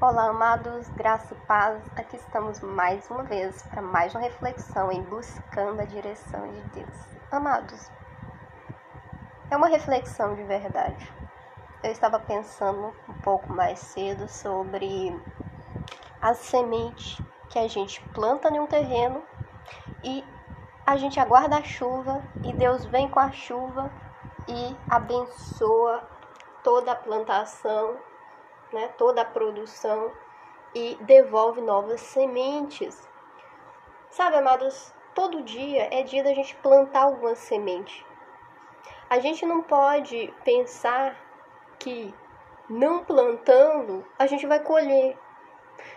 Olá, amados, graça e paz. Aqui estamos mais uma vez para mais uma reflexão em buscando a direção de Deus. Amados, é uma reflexão de verdade. Eu estava pensando um pouco mais cedo sobre a semente que a gente planta em um terreno e a gente aguarda a chuva e Deus vem com a chuva e abençoa toda a plantação né, toda a produção e devolve novas sementes. Sabe, amados, todo dia é dia da gente plantar alguma semente. A gente não pode pensar que não plantando a gente vai colher.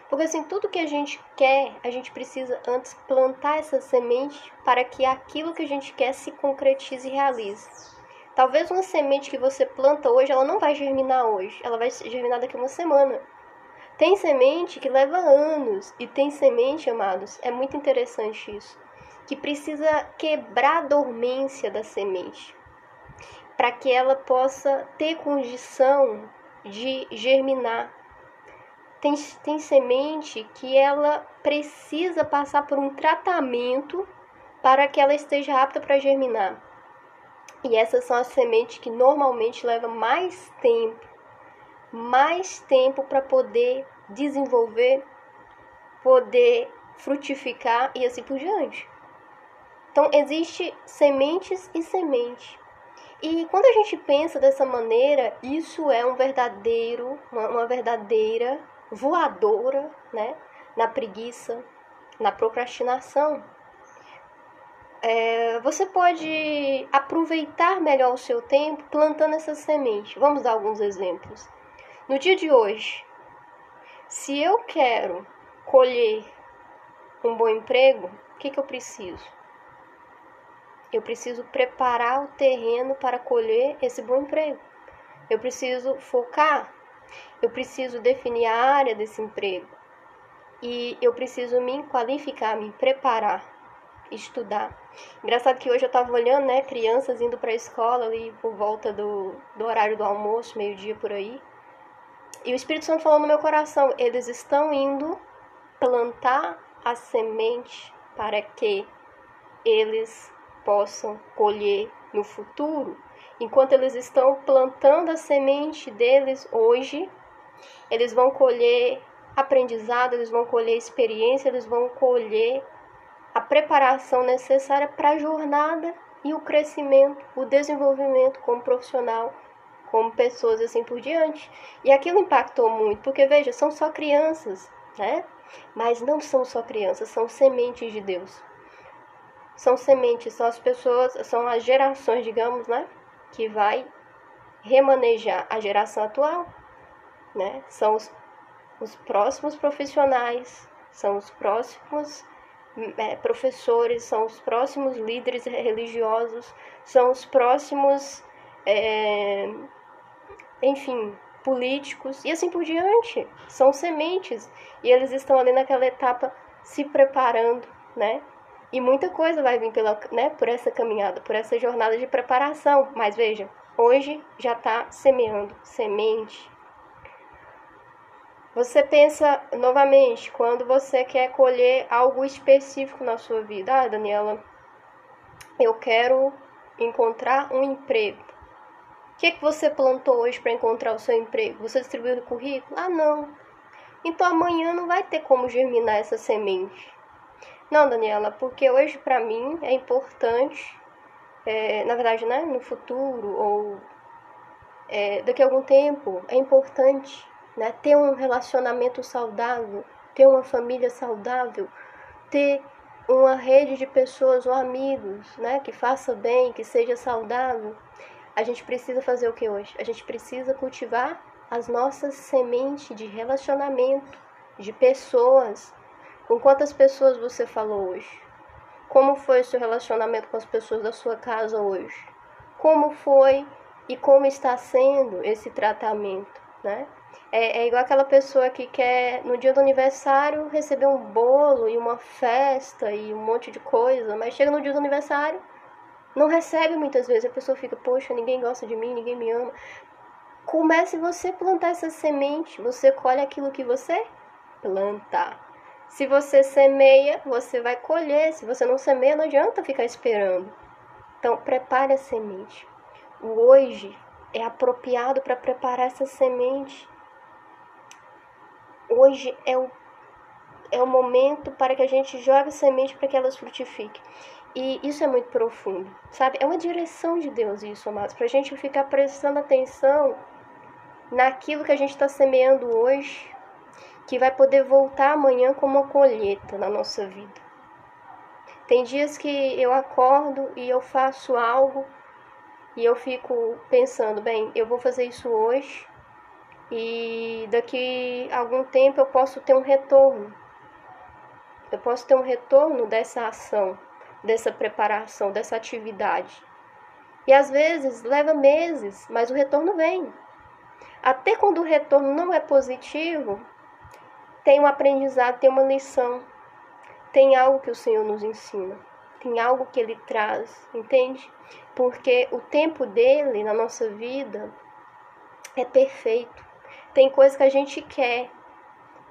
Porque assim, tudo que a gente quer, a gente precisa antes plantar essa semente para que aquilo que a gente quer se concretize e realize. Talvez uma semente que você planta hoje, ela não vai germinar hoje, ela vai germinar daqui a uma semana. Tem semente que leva anos e tem semente, amados, é muito interessante isso, que precisa quebrar a dormência da semente para que ela possa ter condição de germinar. Tem, tem semente que ela precisa passar por um tratamento para que ela esteja apta para germinar. E essas são as sementes que normalmente levam mais tempo, mais tempo para poder desenvolver, poder frutificar e assim por diante. Então existe sementes e semente. E quando a gente pensa dessa maneira, isso é um verdadeiro, uma, uma verdadeira voadora, né, na preguiça, na procrastinação é, você pode aproveitar melhor o seu tempo plantando essas sementes. Vamos dar alguns exemplos. No dia de hoje, se eu quero colher um bom emprego, o que, que eu preciso? Eu preciso preparar o terreno para colher esse bom emprego. Eu preciso focar, eu preciso definir a área desse emprego. E eu preciso me qualificar, me preparar estudar. Engraçado que hoje eu estava olhando, né, crianças indo para a escola ali por volta do, do horário do almoço, meio-dia por aí. E o Espírito Santo falou no meu coração: eles estão indo plantar a semente para que eles possam colher no futuro. Enquanto eles estão plantando a semente deles hoje, eles vão colher aprendizado, eles vão colher experiência, eles vão colher a preparação necessária para a jornada e o crescimento, o desenvolvimento como profissional, como pessoas assim por diante. E aquilo impactou muito, porque veja, são só crianças, né? Mas não são só crianças, são sementes de Deus. São sementes, são as pessoas, são as gerações, digamos, né? Que vai remanejar a geração atual, né? São os, os próximos profissionais, são os próximos é, professores, são os próximos líderes religiosos, são os próximos, é, enfim, políticos e assim por diante. São sementes e eles estão ali naquela etapa se preparando, né? E muita coisa vai vir pela, né, por essa caminhada, por essa jornada de preparação. Mas veja, hoje já está semeando semente, você pensa novamente quando você quer colher algo específico na sua vida. Ah, Daniela, eu quero encontrar um emprego. O que, é que você plantou hoje para encontrar o seu emprego? Você distribuiu o currículo? Ah, não. Então amanhã não vai ter como germinar essa semente. Não, Daniela, porque hoje para mim é importante, é, na verdade, né, no futuro ou é, daqui a algum tempo, é importante né? ter um relacionamento saudável, ter uma família saudável, ter uma rede de pessoas ou amigos né? que faça bem, que seja saudável. A gente precisa fazer o que hoje? A gente precisa cultivar as nossas sementes de relacionamento, de pessoas. Com quantas pessoas você falou hoje? Como foi o seu relacionamento com as pessoas da sua casa hoje? Como foi e como está sendo esse tratamento, né? É, é igual aquela pessoa que quer, no dia do aniversário, receber um bolo e uma festa e um monte de coisa, mas chega no dia do aniversário, não recebe muitas vezes. A pessoa fica, poxa, ninguém gosta de mim, ninguém me ama. comece você plantar essa semente. Você colhe aquilo que você planta. Se você semeia, você vai colher. Se você não semeia, não adianta ficar esperando. Então, prepare a semente. O hoje é apropriado para preparar essa semente. Hoje é o, é o momento para que a gente jogue semente para que elas frutifiquem. E isso é muito profundo, sabe? É uma direção de Deus isso, amados, para a gente ficar prestando atenção naquilo que a gente está semeando hoje, que vai poder voltar amanhã como uma colheita na nossa vida. Tem dias que eu acordo e eu faço algo e eu fico pensando, bem, eu vou fazer isso hoje e daqui a algum tempo eu posso ter um retorno. Eu posso ter um retorno dessa ação, dessa preparação, dessa atividade. E às vezes leva meses, mas o retorno vem. Até quando o retorno não é positivo, tem um aprendizado, tem uma lição, tem algo que o Senhor nos ensina, tem algo que Ele traz, entende? Porque o tempo dele na nossa vida é perfeito. Tem coisa que a gente quer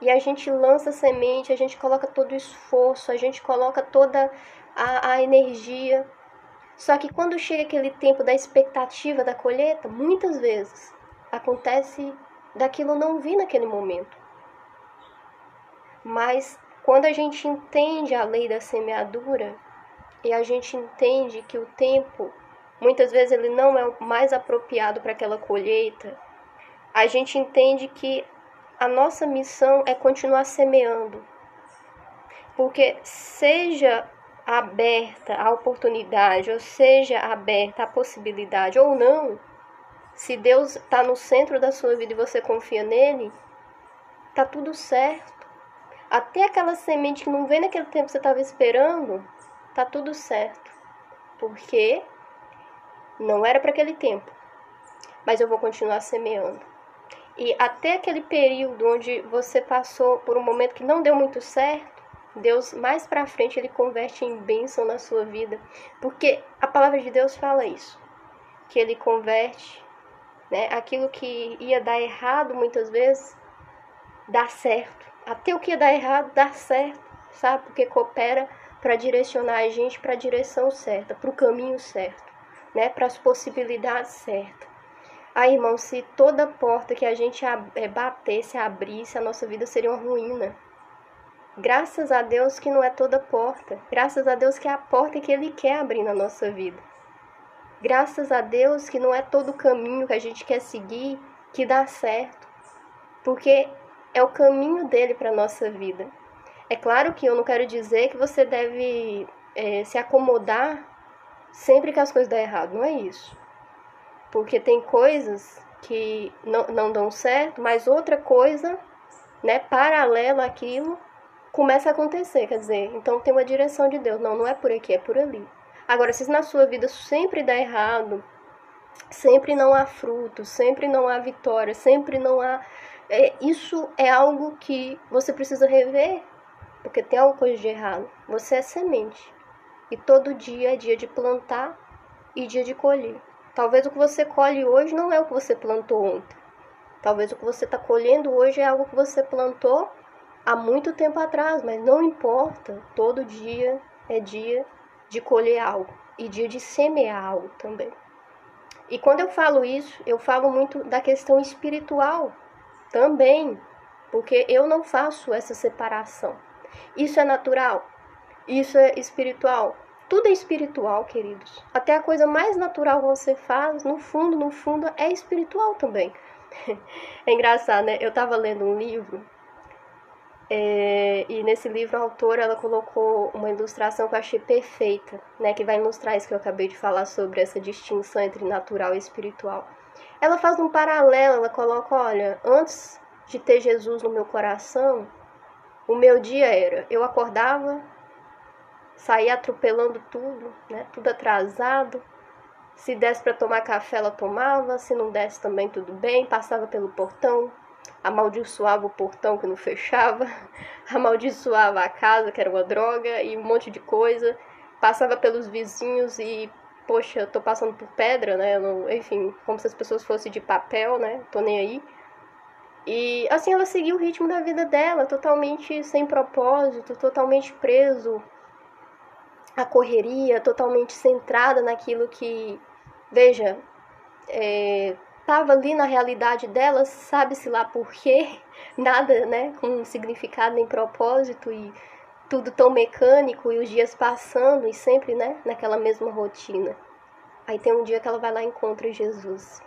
e a gente lança semente, a gente coloca todo o esforço, a gente coloca toda a, a energia. Só que quando chega aquele tempo da expectativa da colheita, muitas vezes acontece daquilo não vir naquele momento. Mas quando a gente entende a lei da semeadura e a gente entende que o tempo muitas vezes ele não é o mais apropriado para aquela colheita, a gente entende que a nossa missão é continuar semeando. Porque seja aberta a oportunidade, ou seja aberta a possibilidade ou não, se Deus está no centro da sua vida e você confia nele, tá tudo certo. Até aquela semente que não vem naquele tempo que você estava esperando, tá tudo certo. Porque não era para aquele tempo. Mas eu vou continuar semeando. E até aquele período onde você passou por um momento que não deu muito certo, Deus mais para frente ele converte em bênção na sua vida, porque a palavra de Deus fala isso, que ele converte né? Aquilo que ia dar errado muitas vezes dá certo. Até o que ia dar errado dá certo, sabe? Porque coopera para direcionar a gente para a direção certa, para o caminho certo, né? Para as possibilidades certas. Aí, irmão, se toda porta que a gente é, batesse, abrisse, a nossa vida seria uma ruína. Graças a Deus que não é toda porta. Graças a Deus que é a porta que Ele quer abrir na nossa vida. Graças a Deus que não é todo o caminho que a gente quer seguir que dá certo, porque é o caminho dele para nossa vida. É claro que eu não quero dizer que você deve é, se acomodar sempre que as coisas dão errado, não é isso. Porque tem coisas que não, não dão certo, mas outra coisa, né, paralela àquilo, começa a acontecer. Quer dizer, então tem uma direção de Deus. Não, não é por aqui, é por ali. Agora, se na sua vida sempre dá errado, sempre não há fruto, sempre não há vitória, sempre não há. É, isso é algo que você precisa rever, porque tem alguma coisa de errado. Você é semente. E todo dia é dia de plantar e dia de colher. Talvez o que você colhe hoje não é o que você plantou ontem. Talvez o que você está colhendo hoje é algo que você plantou há muito tempo atrás, mas não importa. Todo dia é dia de colher algo e dia de semear algo também. E quando eu falo isso, eu falo muito da questão espiritual também, porque eu não faço essa separação. Isso é natural, isso é espiritual. Tudo é espiritual, queridos. Até a coisa mais natural que você faz, no fundo, no fundo, é espiritual também. É engraçado, né? Eu estava lendo um livro é, e nesse livro a autora ela colocou uma ilustração que eu achei perfeita, né, que vai ilustrar isso que eu acabei de falar sobre essa distinção entre natural e espiritual. Ela faz um paralelo, ela coloca, olha, antes de ter Jesus no meu coração, o meu dia era, eu acordava, saía atropelando tudo, né, tudo atrasado. Se desse para tomar café, ela tomava, se não desse também tudo bem, passava pelo portão, amaldiçoava o portão que não fechava, amaldiçoava a casa que era uma droga e um monte de coisa, passava pelos vizinhos e poxa, tô passando por pedra, né? Não, enfim, como se as pessoas fossem de papel, né? Tô nem aí. E assim ela seguiu o ritmo da vida dela, totalmente sem propósito, totalmente preso à correria, totalmente centrada naquilo que, veja, estava é, ali na realidade dela, sabe-se lá por quê, nada, né, com significado nem propósito e tudo tão mecânico e os dias passando e sempre, né, naquela mesma rotina. Aí tem um dia que ela vai lá e encontra Jesus.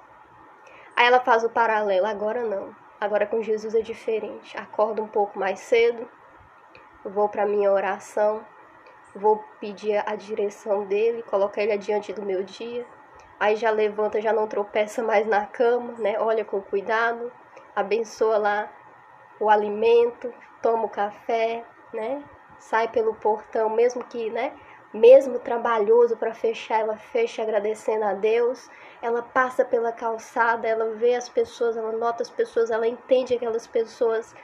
Aí ela faz o paralelo, agora não. Agora com Jesus é diferente. Acordo um pouco mais cedo, vou para minha oração, vou pedir a direção dele, colocar ele adiante do meu dia. Aí já levanta, já não tropeça mais na cama, né? Olha com cuidado, abençoa lá o alimento, toma o café, né? sai pelo portão, mesmo que, né, mesmo trabalhoso para fechar, ela fecha agradecendo a Deus. Ela passa pela calçada, ela vê as pessoas, ela nota as pessoas, ela entende que aquelas pessoas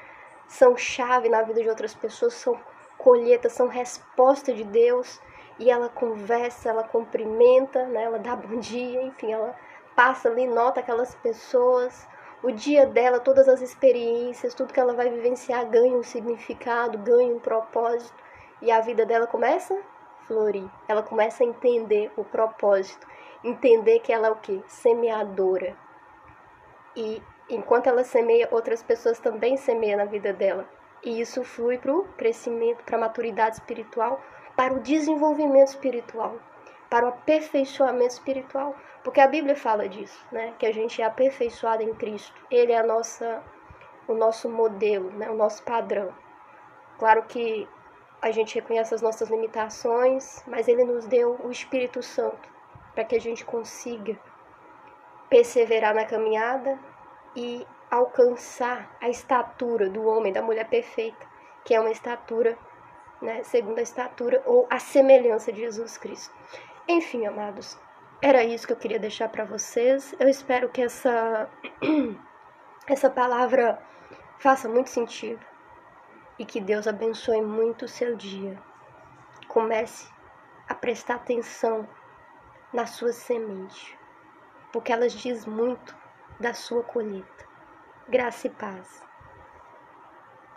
são chave na vida de outras pessoas, são colheita, são resposta de Deus. E ela conversa, ela cumprimenta, né? ela dá bom dia, enfim, ela passa ali, nota aquelas pessoas, o dia dela, todas as experiências, tudo que ela vai vivenciar ganha um significado, ganha um propósito e a vida dela começa a florir. Ela começa a entender o propósito, entender que ela é o que? Semeadora. E enquanto ela semeia, outras pessoas também semeiam na vida dela. E isso flui para o crescimento, para a maturidade espiritual, para o desenvolvimento espiritual, para o aperfeiçoamento espiritual. Porque a Bíblia fala disso, né? Que a gente é aperfeiçoado em Cristo. Ele é a nossa, o nosso modelo, né? O nosso padrão. Claro que a gente reconhece as nossas limitações, mas Ele nos deu o Espírito Santo para que a gente consiga perseverar na caminhada e alcançar a estatura do homem, da mulher perfeita, que é uma estatura, né, segundo a estatura ou a semelhança de Jesus Cristo. Enfim, amados, era isso que eu queria deixar para vocês. Eu espero que essa essa palavra faça muito sentido e que Deus abençoe muito o seu dia. Comece a prestar atenção na sua semente, porque elas diz muito da sua colheita. Graça e paz.